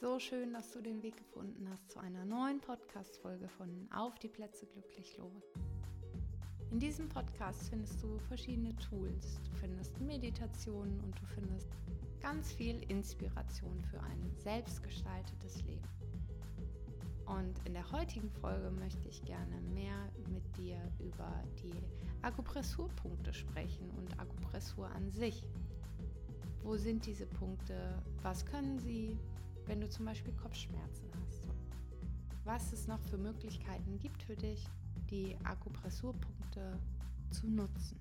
So schön, dass du den Weg gefunden hast zu einer neuen Podcast-Folge von Auf die Plätze glücklich los. In diesem Podcast findest du verschiedene Tools, du findest Meditationen und du findest ganz viel Inspiration für ein selbstgestaltetes Leben. Und in der heutigen Folge möchte ich gerne mehr mit dir über die Akupressurpunkte sprechen und Akupressur an sich. Wo sind diese Punkte? Was können sie? Wenn du zum Beispiel Kopfschmerzen hast. Was es noch für Möglichkeiten gibt für dich, die Akupressurpunkte zu nutzen.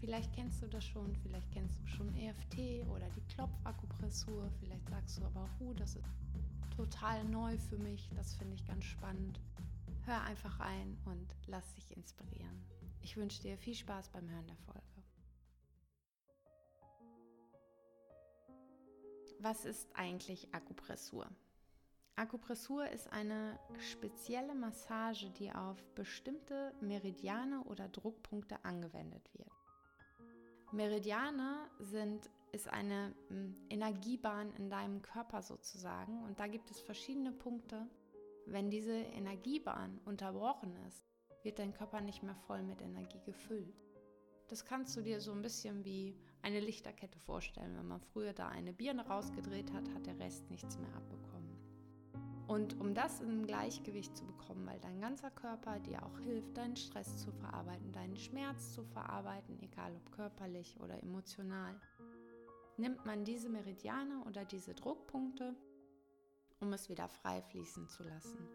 Vielleicht kennst du das schon, vielleicht kennst du schon EFT oder die Klopfakupressur, vielleicht sagst du aber, hu, das ist total neu für mich, das finde ich ganz spannend. Hör einfach rein und lass dich inspirieren. Ich wünsche dir viel Spaß beim Hören der Folge. Was ist eigentlich Akupressur? Akupressur ist eine spezielle Massage, die auf bestimmte Meridiane oder Druckpunkte angewendet wird. Meridiane sind, ist eine hm, Energiebahn in deinem Körper sozusagen und da gibt es verschiedene Punkte. Wenn diese Energiebahn unterbrochen ist, wird dein Körper nicht mehr voll mit Energie gefüllt. Das kannst du dir so ein bisschen wie eine Lichterkette vorstellen. Wenn man früher da eine Birne rausgedreht hat, hat der Rest nichts mehr abbekommen. Und um das im Gleichgewicht zu bekommen, weil dein ganzer Körper dir auch hilft, deinen Stress zu verarbeiten, deinen Schmerz zu verarbeiten, egal ob körperlich oder emotional, nimmt man diese Meridiane oder diese Druckpunkte, um es wieder frei fließen zu lassen.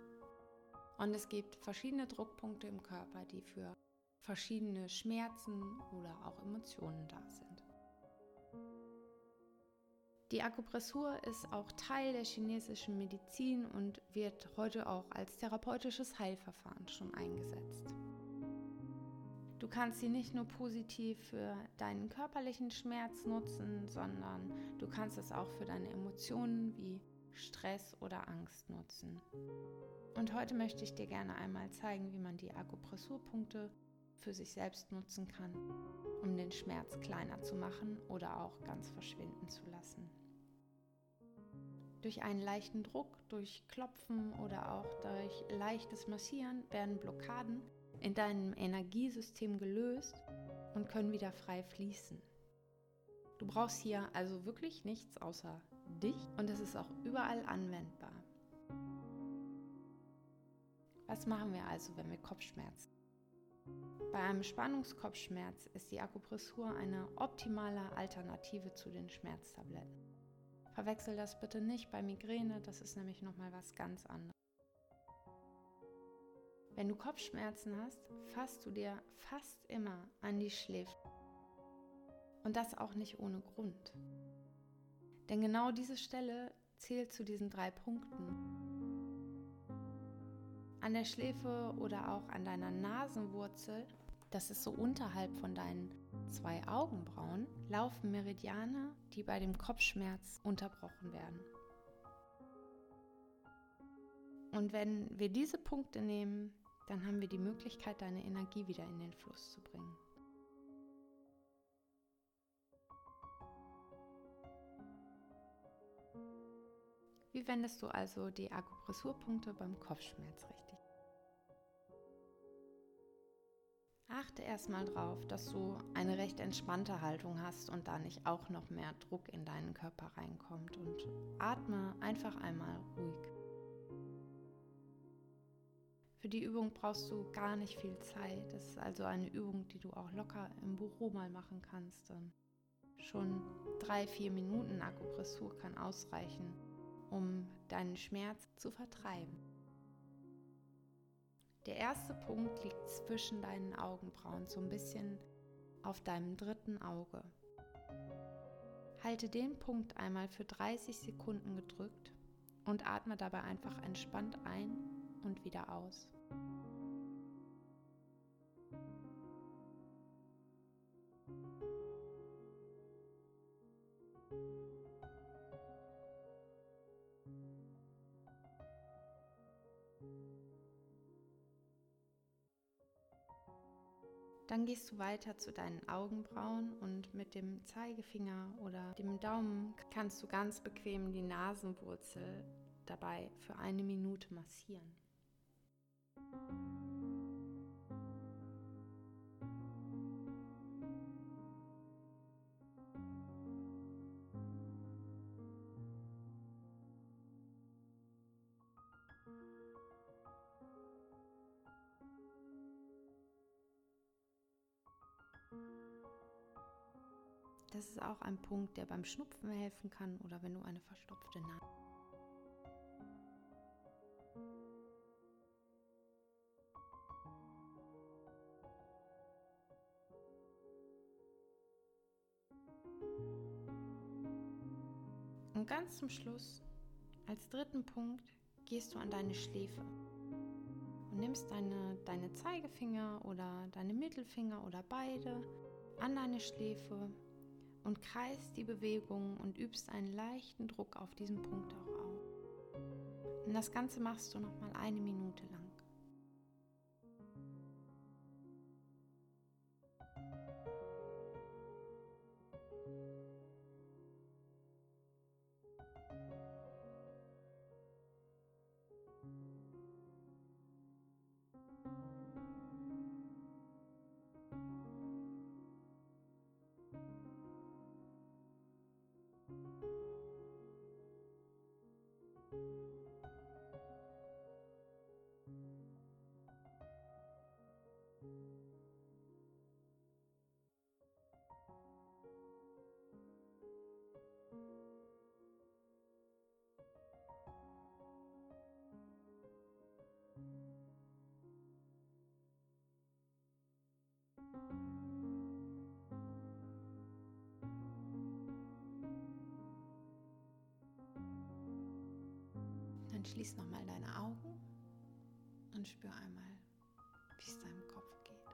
Und es gibt verschiedene Druckpunkte im Körper, die für verschiedene Schmerzen oder auch Emotionen da sind. Die Akupressur ist auch Teil der chinesischen Medizin und wird heute auch als therapeutisches Heilverfahren schon eingesetzt. Du kannst sie nicht nur positiv für deinen körperlichen Schmerz nutzen, sondern du kannst es auch für deine Emotionen wie Stress oder Angst nutzen. Und heute möchte ich dir gerne einmal zeigen, wie man die Akupressurpunkte für sich selbst nutzen kann, um den Schmerz kleiner zu machen oder auch ganz verschwinden zu lassen. Durch einen leichten Druck, durch Klopfen oder auch durch leichtes Massieren werden Blockaden in deinem Energiesystem gelöst und können wieder frei fließen. Du brauchst hier also wirklich nichts außer dich und es ist auch überall anwendbar. Was machen wir also, wenn wir Kopfschmerzen bei einem Spannungskopfschmerz ist die Akupressur eine optimale Alternative zu den Schmerztabletten. Verwechsel das bitte nicht bei Migräne, das ist nämlich nochmal was ganz anderes. Wenn du Kopfschmerzen hast, fasst du dir fast immer an die Schläfe. Und das auch nicht ohne Grund. Denn genau diese Stelle zählt zu diesen drei Punkten. An der Schläfe oder auch an deiner Nasenwurzel das ist so unterhalb von deinen zwei Augenbrauen, laufen Meridiane, die bei dem Kopfschmerz unterbrochen werden. Und wenn wir diese Punkte nehmen, dann haben wir die Möglichkeit, deine Energie wieder in den Fluss zu bringen. Wie wendest du also die Akupressurpunkte beim Kopfschmerz richtig? Achte erstmal drauf, dass du eine recht entspannte Haltung hast und da nicht auch noch mehr Druck in deinen Körper reinkommt und atme einfach einmal ruhig. Für die Übung brauchst du gar nicht viel Zeit. Das ist also eine Übung, die du auch locker im Büro mal machen kannst. Schon drei, vier Minuten Akupressur kann ausreichen, um deinen Schmerz zu vertreiben. Der erste Punkt liegt zwischen deinen Augenbrauen, so ein bisschen auf deinem dritten Auge. Halte den Punkt einmal für 30 Sekunden gedrückt und atme dabei einfach entspannt ein und wieder aus. Dann gehst du weiter zu deinen Augenbrauen und mit dem Zeigefinger oder dem Daumen kannst du ganz bequem die Nasenwurzel dabei für eine Minute massieren. Das ist auch ein Punkt, der beim Schnupfen helfen kann oder wenn du eine verstopfte Nase Und ganz zum Schluss, als dritten Punkt, gehst du an deine Schläfe nimmst deine, deine Zeigefinger oder deine Mittelfinger oder beide an deine Schläfe und kreist die Bewegung und übst einen leichten Druck auf diesen Punkt auch auf. Und das Ganze machst du nochmal eine Minute lang. Schließ nochmal deine Augen und spür einmal, wie es deinem Kopf geht.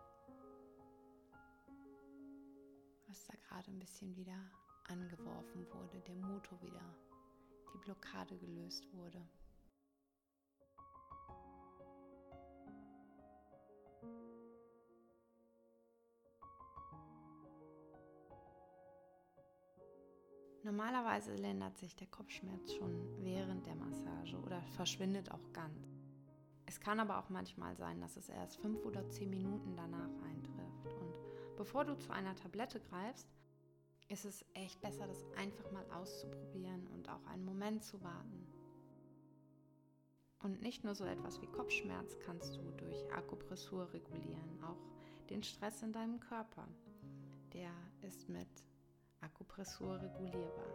Was da gerade ein bisschen wieder angeworfen wurde, der Motor wieder, die Blockade gelöst wurde. Normalerweise lindert sich der Kopfschmerz schon während der Massage oder verschwindet auch ganz. Es kann aber auch manchmal sein, dass es erst fünf oder zehn Minuten danach eintrifft. Und bevor du zu einer Tablette greifst, ist es echt besser, das einfach mal auszuprobieren und auch einen Moment zu warten. Und nicht nur so etwas wie Kopfschmerz kannst du durch Akupressur regulieren, auch den Stress in deinem Körper. Der ist mit Akupressur regulierbar.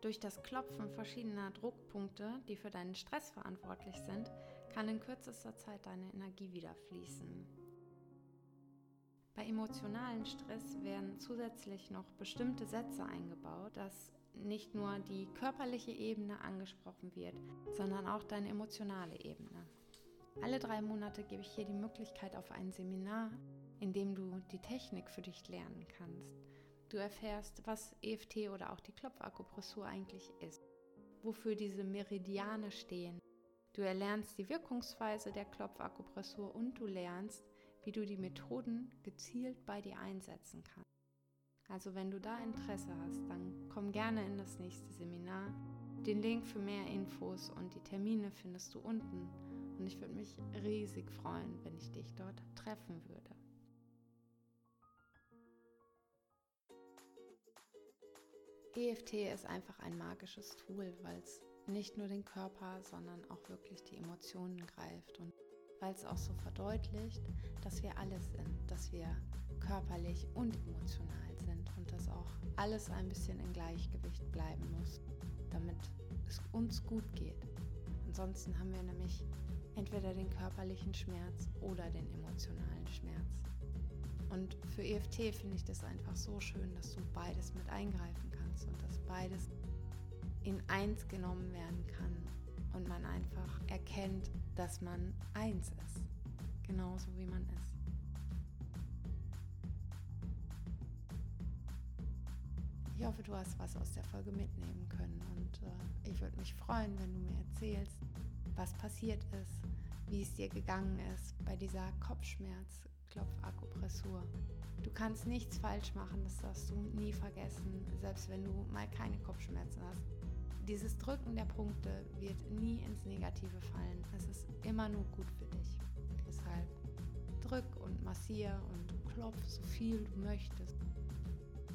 Durch das Klopfen verschiedener Druckpunkte, die für deinen Stress verantwortlich sind, kann in kürzester Zeit deine Energie wieder fließen. Bei emotionalen Stress werden zusätzlich noch bestimmte Sätze eingebaut, dass nicht nur die körperliche Ebene angesprochen wird, sondern auch deine emotionale Ebene. Alle drei Monate gebe ich hier die Möglichkeit auf ein Seminar, in dem du die Technik für dich lernen kannst. Du erfährst, was EFT oder auch die Klopfakupressur eigentlich ist, wofür diese Meridiane stehen. Du erlernst die Wirkungsweise der Klopfakupressur und du lernst, wie du die Methoden gezielt bei dir einsetzen kannst. Also wenn du da Interesse hast, dann komm gerne in das nächste Seminar. Den Link für mehr Infos und die Termine findest du unten. Und ich würde mich riesig freuen, wenn ich dich dort treffen würde. EFT ist einfach ein magisches Tool, weil es nicht nur den Körper, sondern auch wirklich die Emotionen greift und weil es auch so verdeutlicht, dass wir alles sind, dass wir körperlich und emotional sind und dass auch alles ein bisschen in Gleichgewicht bleiben muss, damit es uns gut geht. Ansonsten haben wir nämlich entweder den körperlichen Schmerz oder den emotionalen Schmerz. Und für EFT finde ich das einfach so schön, dass du beides mit eingreifen kannst und dass beides in eins genommen werden kann und man einfach erkennt, dass man eins ist, genauso wie man ist. Ich hoffe, du hast was aus der Folge mitnehmen können und äh, ich würde mich freuen, wenn du mir erzählst, was passiert ist, wie es dir gegangen ist bei dieser Kopfschmerz, Herzklopfakupressur. Du kannst nichts falsch machen, das darfst du nie vergessen, selbst wenn du mal keine Kopfschmerzen hast. Dieses Drücken der Punkte wird nie ins Negative fallen. Es ist immer nur gut für dich. Deshalb drück und massier und klopf so viel du möchtest.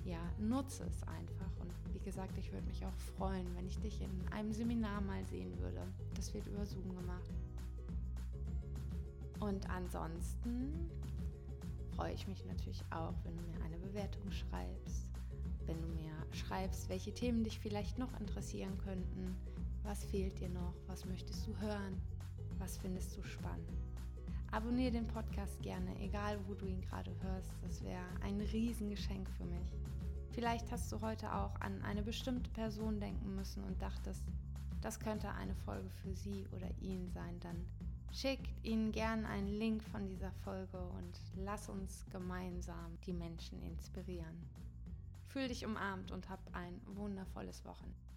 Ja, nutze es einfach. Und wie gesagt, ich würde mich auch freuen, wenn ich dich in einem Seminar mal sehen würde. Das wird über Zoom gemacht. Und ansonsten freue ich mich natürlich auch, wenn du mir eine Bewertung schreibst, wenn du mir schreibst, welche Themen dich vielleicht noch interessieren könnten, was fehlt dir noch, was möchtest du hören, was findest du spannend. Abonniere den Podcast gerne, egal wo du ihn gerade hörst, das wäre ein Riesengeschenk für mich. Vielleicht hast du heute auch an eine bestimmte Person denken müssen und dachtest, das könnte eine Folge für sie oder ihn sein, dann Schickt ihnen gern einen Link von dieser Folge und lass uns gemeinsam die Menschen inspirieren. Fühl dich umarmt und hab ein wundervolles Wochenende.